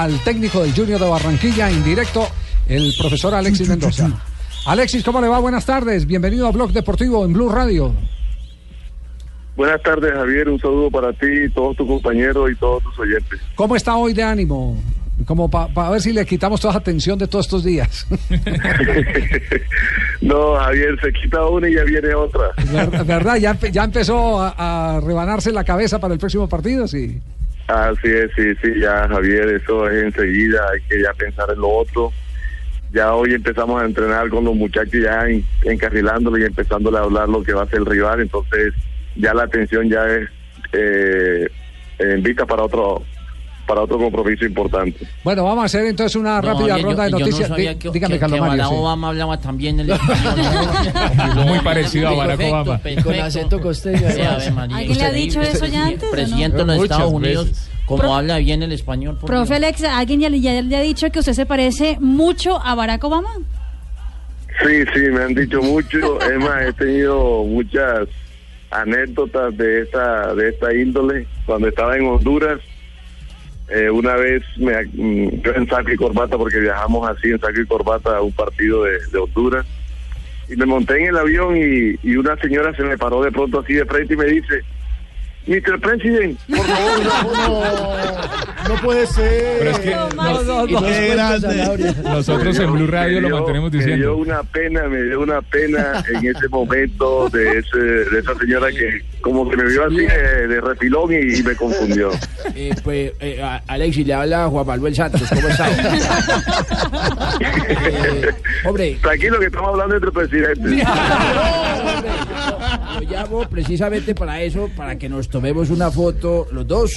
Al técnico del Junior de Barranquilla en directo, el profesor Alexis Mendoza. Alexis, ¿cómo le va? Buenas tardes. Bienvenido a Blog Deportivo en Blue Radio. Buenas tardes, Javier. Un saludo para ti, todos tus compañeros y todos tus oyentes. ¿Cómo está hoy de ánimo? Como para ver si le quitamos toda la atención de todos estos días. no, Javier, se quita una y ya viene otra. ¿Verdad? ¿Ya, ya empezó a, a, rebanarse la cabeza para el próximo partido? Sí. Así es, sí, sí, ya, Javier, eso es enseguida. Hay que ya pensar en lo otro. Ya hoy empezamos a entrenar con los muchachos ya encarrilándolo y empezándole a hablar lo que va a ser el rival. Entonces, ya la atención ya es eh, en vista para otro para otro compromiso importante. Bueno, vamos a hacer entonces una rápida oye, ronda yo, de noticias. Yo no sabía que, Dígame, que, Carlos que Mario. Sí. Obama hablaba también el español. Muy parecido a Barack Perfecto, Obama. perfecto. Con acento costeño. ¿Alguien le ha dicho usted- eso ya antes, no? Presidente de los Estados Unidos, veces. como Pro- habla bien el español. por Profe Dios. Alex, ¿alguien ya, le- ya le ha dicho que usted se parece mucho a Barack Obama? Sí, sí, me han dicho mucho. Es más, he tenido muchas anécdotas de esta de esta índole. Cuando estaba en Honduras, eh, una vez me, mm, yo en saco y corbata, porque viajamos así en saco y corbata a un partido de, de Honduras, y me monté en el avión y, y una señora se me paró de pronto así de frente y me dice, Mr. President, por favor, No puede ser. Pero es que No, nos- no Qué cuenta grande. Nosotros en Blue Radio lo mantenemos Me dio diciendo. una pena, me dio una pena en ese momento de ese, de esa señora que como que me vio así de, de refilón y, y me confundió. Eh, pues, eh, Alexis, le habla Juan Manuel Santos. ¿Cómo está? Eh, hombre, Tranquilo que estamos hablando entre presidentes. lo llamo precisamente para eso, para que nos tomemos una foto los dos.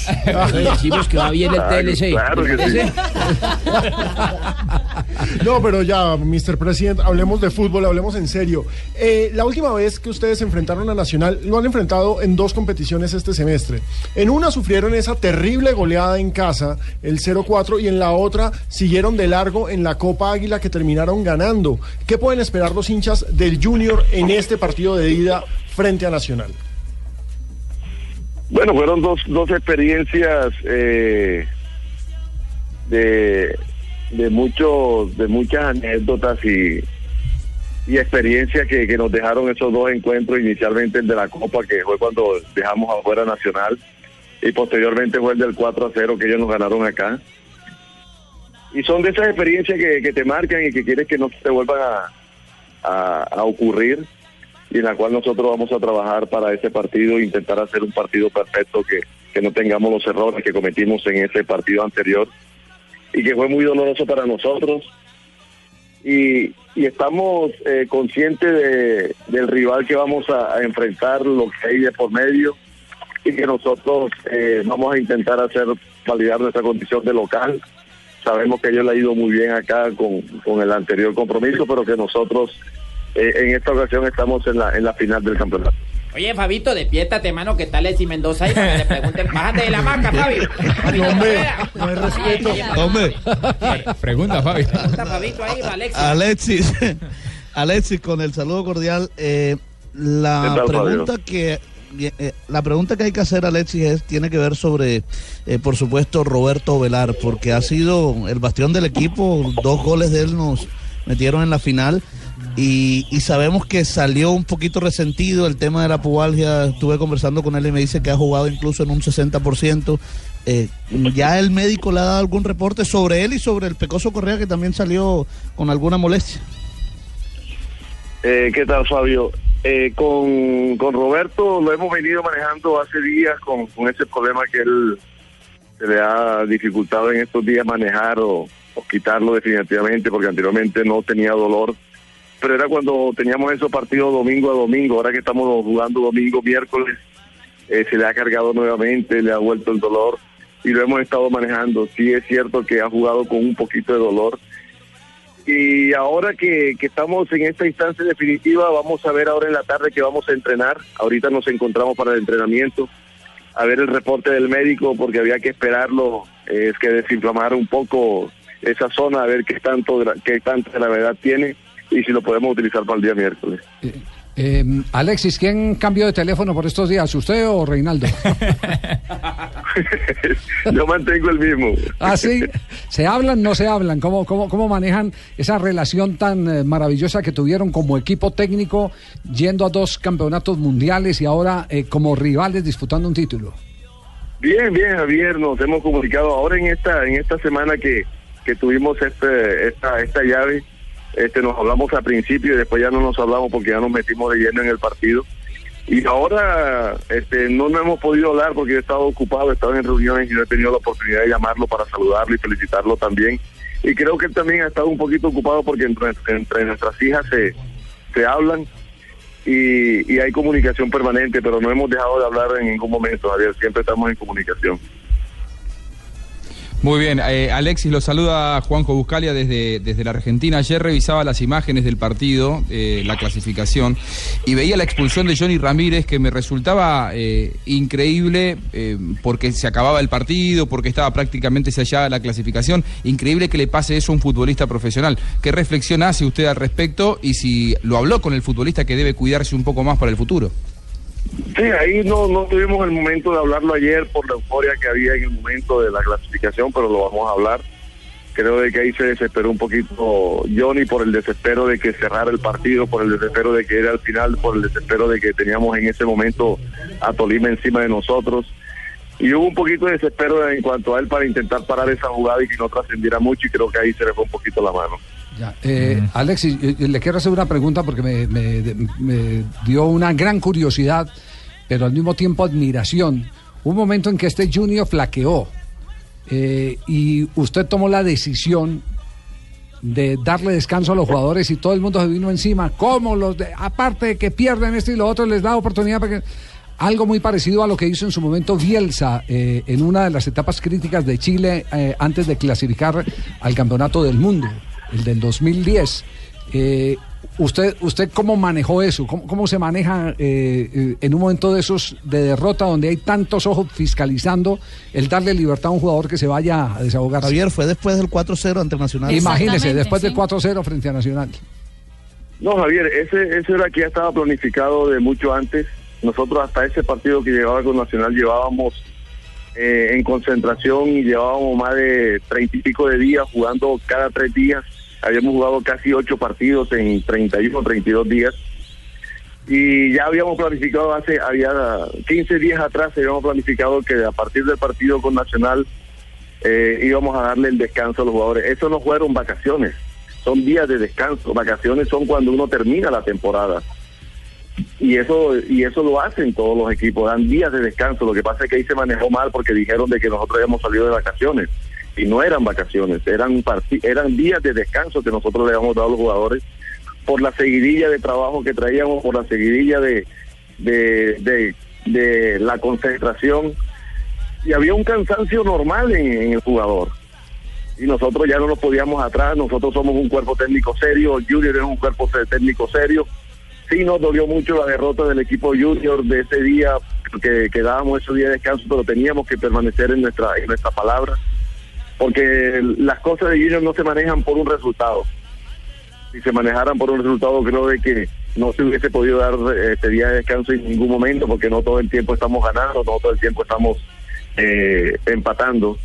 Y decimos que va bien el Claro, TLC. claro que ¿Le sí. No, pero ya, Mr. President, hablemos de fútbol, hablemos en serio. Eh, la última vez que ustedes enfrentaron a Nacional, lo han enfrentado en dos competiciones este semestre. En una sufrieron esa terrible goleada en casa, el 0-4, y en la otra siguieron de largo en la Copa Águila que terminaron ganando. ¿Qué pueden esperar los hinchas del Junior en este partido de ida frente a Nacional? Bueno, fueron dos, dos experiencias eh, de, de, muchos, de muchas anécdotas y, y experiencias que, que nos dejaron esos dos encuentros, inicialmente el de la Copa, que fue cuando dejamos afuera Nacional, y posteriormente fue el del 4 a 0 que ellos nos ganaron acá. Y son de esas experiencias que, que te marcan y que quieres que no te vuelvan a, a, a ocurrir y en la cual nosotros vamos a trabajar para ese partido intentar hacer un partido perfecto que, que no tengamos los errores que cometimos en ese partido anterior y que fue muy doloroso para nosotros y, estamos eh, conscientes de, del rival que vamos a, enfrentar, lo que hay de por medio y que nosotros eh, vamos a intentar hacer validar nuestra condición de local. Sabemos que ellos le ha ido muy bien acá con, con el anterior compromiso, pero que nosotros eh, en esta ocasión estamos en la, en la final del campeonato. Oye, Fabito, despiértate, mano, ¿qué tal Alexis Mendoza? ahí? Para que le pregunten, bájate de la maca, Fabio. No, hombre, no hay respeto. Hombre, pregunta, Fabi. Pregunta, Fabito, ahí, Alexis. Alexis, Alexis, con el saludo cordial, eh, la ¿Qué tal, pregunta que eh, la pregunta que hay que hacer, Alexis, es, tiene que ver sobre, eh, por supuesto, Roberto Velar, porque ha sido el bastión del equipo, dos goles de él nos metieron en la final. Y, y sabemos que salió un poquito resentido el tema de la pubalgia. Estuve conversando con él y me dice que ha jugado incluso en un 60%. Eh, ¿Ya el médico le ha dado algún reporte sobre él y sobre el Pecoso Correa que también salió con alguna molestia? Eh, ¿Qué tal, Fabio? Eh, con, con Roberto lo hemos venido manejando hace días con, con ese problema que él se le ha dificultado en estos días manejar o, o quitarlo definitivamente porque anteriormente no tenía dolor. Pero era cuando teníamos esos partidos domingo a domingo. Ahora que estamos jugando domingo, miércoles, eh, se le ha cargado nuevamente, le ha vuelto el dolor. y lo hemos estado manejando. Sí es cierto que ha jugado con un poquito de dolor. Y ahora que, que estamos en esta instancia definitiva, vamos a ver ahora en la tarde que vamos a entrenar. Ahorita nos encontramos para el entrenamiento, a ver el reporte del médico, porque había que esperarlo, es que desinflamar un poco esa zona, a ver qué tanto, qué tanta gravedad tiene y si lo podemos utilizar para el día miércoles. Eh, Alexis, ¿quién cambió de teléfono por estos días? ¿Usted o Reinaldo? Yo mantengo el mismo. ¿Ah, sí? ¿Se hablan, no se hablan? ¿Cómo, cómo, cómo manejan esa relación tan eh, maravillosa que tuvieron como equipo técnico yendo a dos campeonatos mundiales y ahora eh, como rivales disputando un título? Bien, bien, Javier, nos hemos comunicado ahora en esta en esta semana que, que tuvimos este esta esta llave, este nos hablamos al principio y después ya no nos hablamos porque ya nos metimos de lleno en el partido. Y ahora este no nos hemos podido hablar porque he estado ocupado, he estado en reuniones y no he tenido la oportunidad de llamarlo para saludarlo y felicitarlo también. Y creo que él también ha estado un poquito ocupado porque entre, entre nuestras hijas se, se hablan y, y hay comunicación permanente, pero no hemos dejado de hablar en ningún momento, Javier. Siempre estamos en comunicación. Muy bien, eh, Alexis lo saluda Juanjo Buscalia desde, desde la Argentina. Ayer revisaba las imágenes del partido, eh, la clasificación, y veía la expulsión de Johnny Ramírez que me resultaba eh, increíble eh, porque se acababa el partido, porque estaba prácticamente sellada la clasificación. Increíble que le pase eso a un futbolista profesional. ¿Qué reflexión hace usted al respecto y si lo habló con el futbolista que debe cuidarse un poco más para el futuro? Sí, ahí no, no tuvimos el momento de hablarlo ayer por la euforia que había en el momento de la clasificación, pero lo vamos a hablar. Creo de que ahí se desesperó un poquito Johnny por el desespero de que cerrara el partido, por el desespero de que era al final, por el desespero de que teníamos en ese momento a Tolima encima de nosotros. Y hubo un poquito de desespero en cuanto a él para intentar parar esa jugada y que no trascendiera mucho y creo que ahí se le fue un poquito la mano. Ya, eh, Alexis, eh, le quiero hacer una pregunta porque me, me- me dio una gran curiosidad, pero al mismo tiempo admiración. Un momento en que este Junior flaqueó eh, y usted tomó la decisión de darle descanso a los jugadores y todo el mundo se vino encima. ¿Cómo los de- aparte de que pierden esto y lo otro, les da oportunidad para que algo muy parecido a lo que hizo en su momento Bielsa eh, en una de las etapas críticas de Chile eh, antes de clasificar al campeonato del mundo, el del 2010. Eh, ¿Usted, usted cómo manejó eso? ¿Cómo, cómo se maneja eh, eh, en un momento de esos de derrota donde hay tantos ojos fiscalizando el darle libertad a un jugador que se vaya a desahogar? Javier, fue después del 4-0 ante Nacional. Imagínese, después del 4-0 frente a Nacional. No, Javier, ese, ese era que ya estaba planificado de mucho antes. Nosotros hasta ese partido que llevaba con Nacional llevábamos eh, en concentración y llevábamos más de treinta y pico de días jugando cada tres días. Habíamos jugado casi ocho partidos en 31 o 32 días. Y ya habíamos planificado hace, había 15 días atrás, habíamos planificado que a partir del partido con Nacional eh, íbamos a darle el descanso a los jugadores. Eso no fueron vacaciones, son días de descanso. Vacaciones son cuando uno termina la temporada. Y eso y eso lo hacen todos los equipos, dan días de descanso. Lo que pasa es que ahí se manejó mal porque dijeron de que nosotros habíamos salido de vacaciones. Y no eran vacaciones, eran eran días de descanso que nosotros le habíamos dado a los jugadores por la seguidilla de trabajo que traíamos, por la seguidilla de, de, de, la concentración. Y había un cansancio normal en, el jugador. Y nosotros ya no nos podíamos atrás, nosotros somos un cuerpo técnico serio, Junior es un cuerpo técnico serio. Sí nos dolió mucho la derrota del equipo Junior de ese día, que quedábamos ese día de descanso, pero teníamos que permanecer en nuestra, en nuestra palabra, porque las cosas de Junior no se manejan por un resultado si se manejaran por un resultado, creo de que no se hubiese podido dar este día de descanso en ningún momento, porque no todo el tiempo estamos ganando, no todo el tiempo estamos eh, empatando.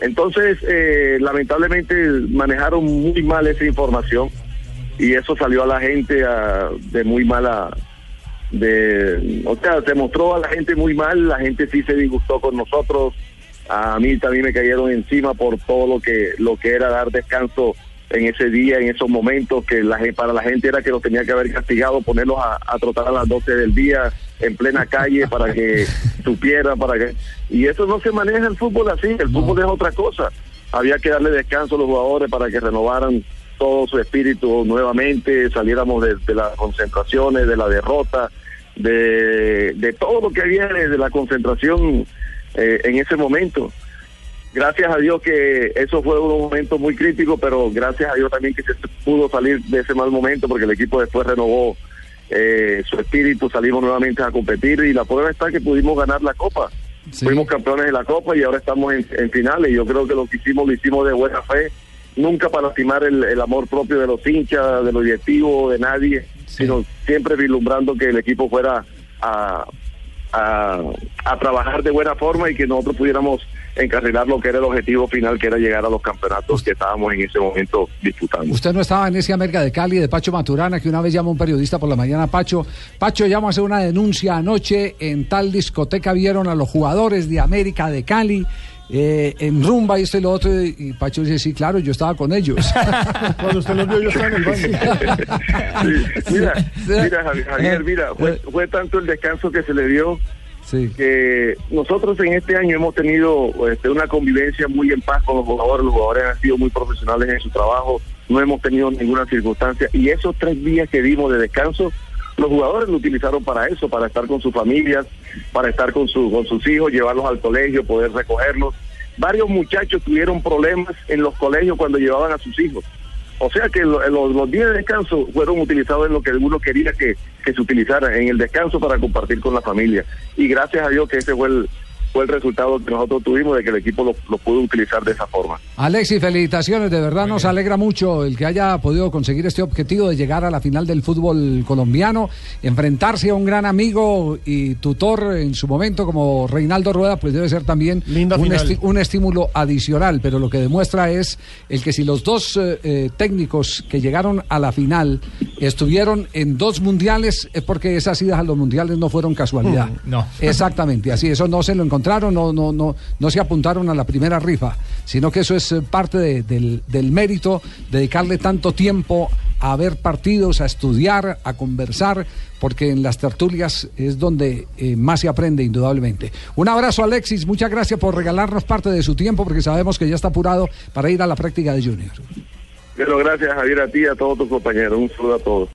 Entonces, eh, lamentablemente manejaron muy mal esa información y eso salió a la gente de muy mala, de, o sea, se mostró a la gente muy mal, la gente sí se disgustó con nosotros, a mí también me cayeron encima por todo lo que lo que era dar descanso en ese día, en esos momentos, que la, para la gente era que los tenía que haber castigado, ponerlos a, a trotar a las 12 del día en plena calle para que supieran, para que... Y eso no se maneja el fútbol así, el fútbol es otra cosa. Había que darle descanso a los jugadores para que renovaran todo su espíritu nuevamente, saliéramos de, de las concentraciones, de la derrota, de, de todo lo que había de la concentración eh, en ese momento. gracias a Dios que eso fue un momento muy crítico, pero gracias a Dios también que se pudo salir de ese mal momento porque el equipo después renovó eh, su espíritu, salimos nuevamente a competir y la prueba está que pudimos ganar la Copa. Fuimos campeones de la Copa y ahora estamos en, en finales. Yo creo que lo que hicimos lo hicimos de buena fe, nunca para lastimar el, el amor propio de los hinchas, de los directivos, de nadie, sino siempre vislumbrando que el equipo fuera a, a, a trabajar de buena forma y que nosotros pudiéramos encarrilar lo que era el objetivo final, que era llegar a los campeonatos que estábamos en ese momento disputando. Usted no estaba en ese América de Cali de Pacho Maturana, que una vez llamó un periodista por la mañana, Pacho, Pacho llamo a hacer una denuncia anoche, en tal discoteca vieron a los jugadores de América de Cali. Eh, en rumba y esto y lo otro y Pacho dice sí claro yo estaba con ellos Cuando usted los vio, yo estaba en el baño. Sí, mira, mira, Javi- Javier, mira, fue, fue tanto el descanso que se le dio que nosotros en este año hemos tenido este, una convivencia muy en paz con los jugadores, los jugadores han sido muy profesionales en su trabajo, no hemos tenido ninguna circunstancia. Y esos tres días que dimos de descanso, los jugadores lo utilizaron para eso, para estar con sus familias, para estar con, su, con sus hijos, llevarlos al colegio, poder recogerlos. Varios muchachos tuvieron problemas en los colegios cuando llevaban a sus hijos. O sea que lo- los, días de descanso fueron utilizados en lo que uno quería que, que se utilizara, en el descanso para compartir con la familia. Y gracias a Dios que ese fue el, fue el resultado que nosotros tuvimos de que el equipo lo, lo pudo utilizar de esa forma. Alexis, felicitaciones, de verdad nos alegra mucho el que haya podido conseguir este objetivo de llegar a la final del fútbol colombiano, enfrentarse a un gran amigo y tutor en su momento como Reinaldo Rueda, pues debe ser también un, esti- un estímulo adicional, pero lo que demuestra es el que si los dos eh, eh, técnicos que llegaron a la final estuvieron en dos mundiales, es porque esas idas a los mundiales no fueron casualidad. Mm, no. Exactamente, así, eso no se lo encontraron, no, no, no, no se apuntaron a la primera rifa, sino que eso es eh, parte de- del, del mérito, dedicarle tanto tiempo a ver partidos, a estudiar, a conversar, porque en las tertulias es donde eh, más se aprende, indudablemente. Un abrazo, Alexis, muchas gracias por regalarnos parte de su tiempo, porque sabemos que ya está apurado para ir a la práctica de Junior. Pero gracias Javier a ti y a todos tus compañeros. Un saludo a todos.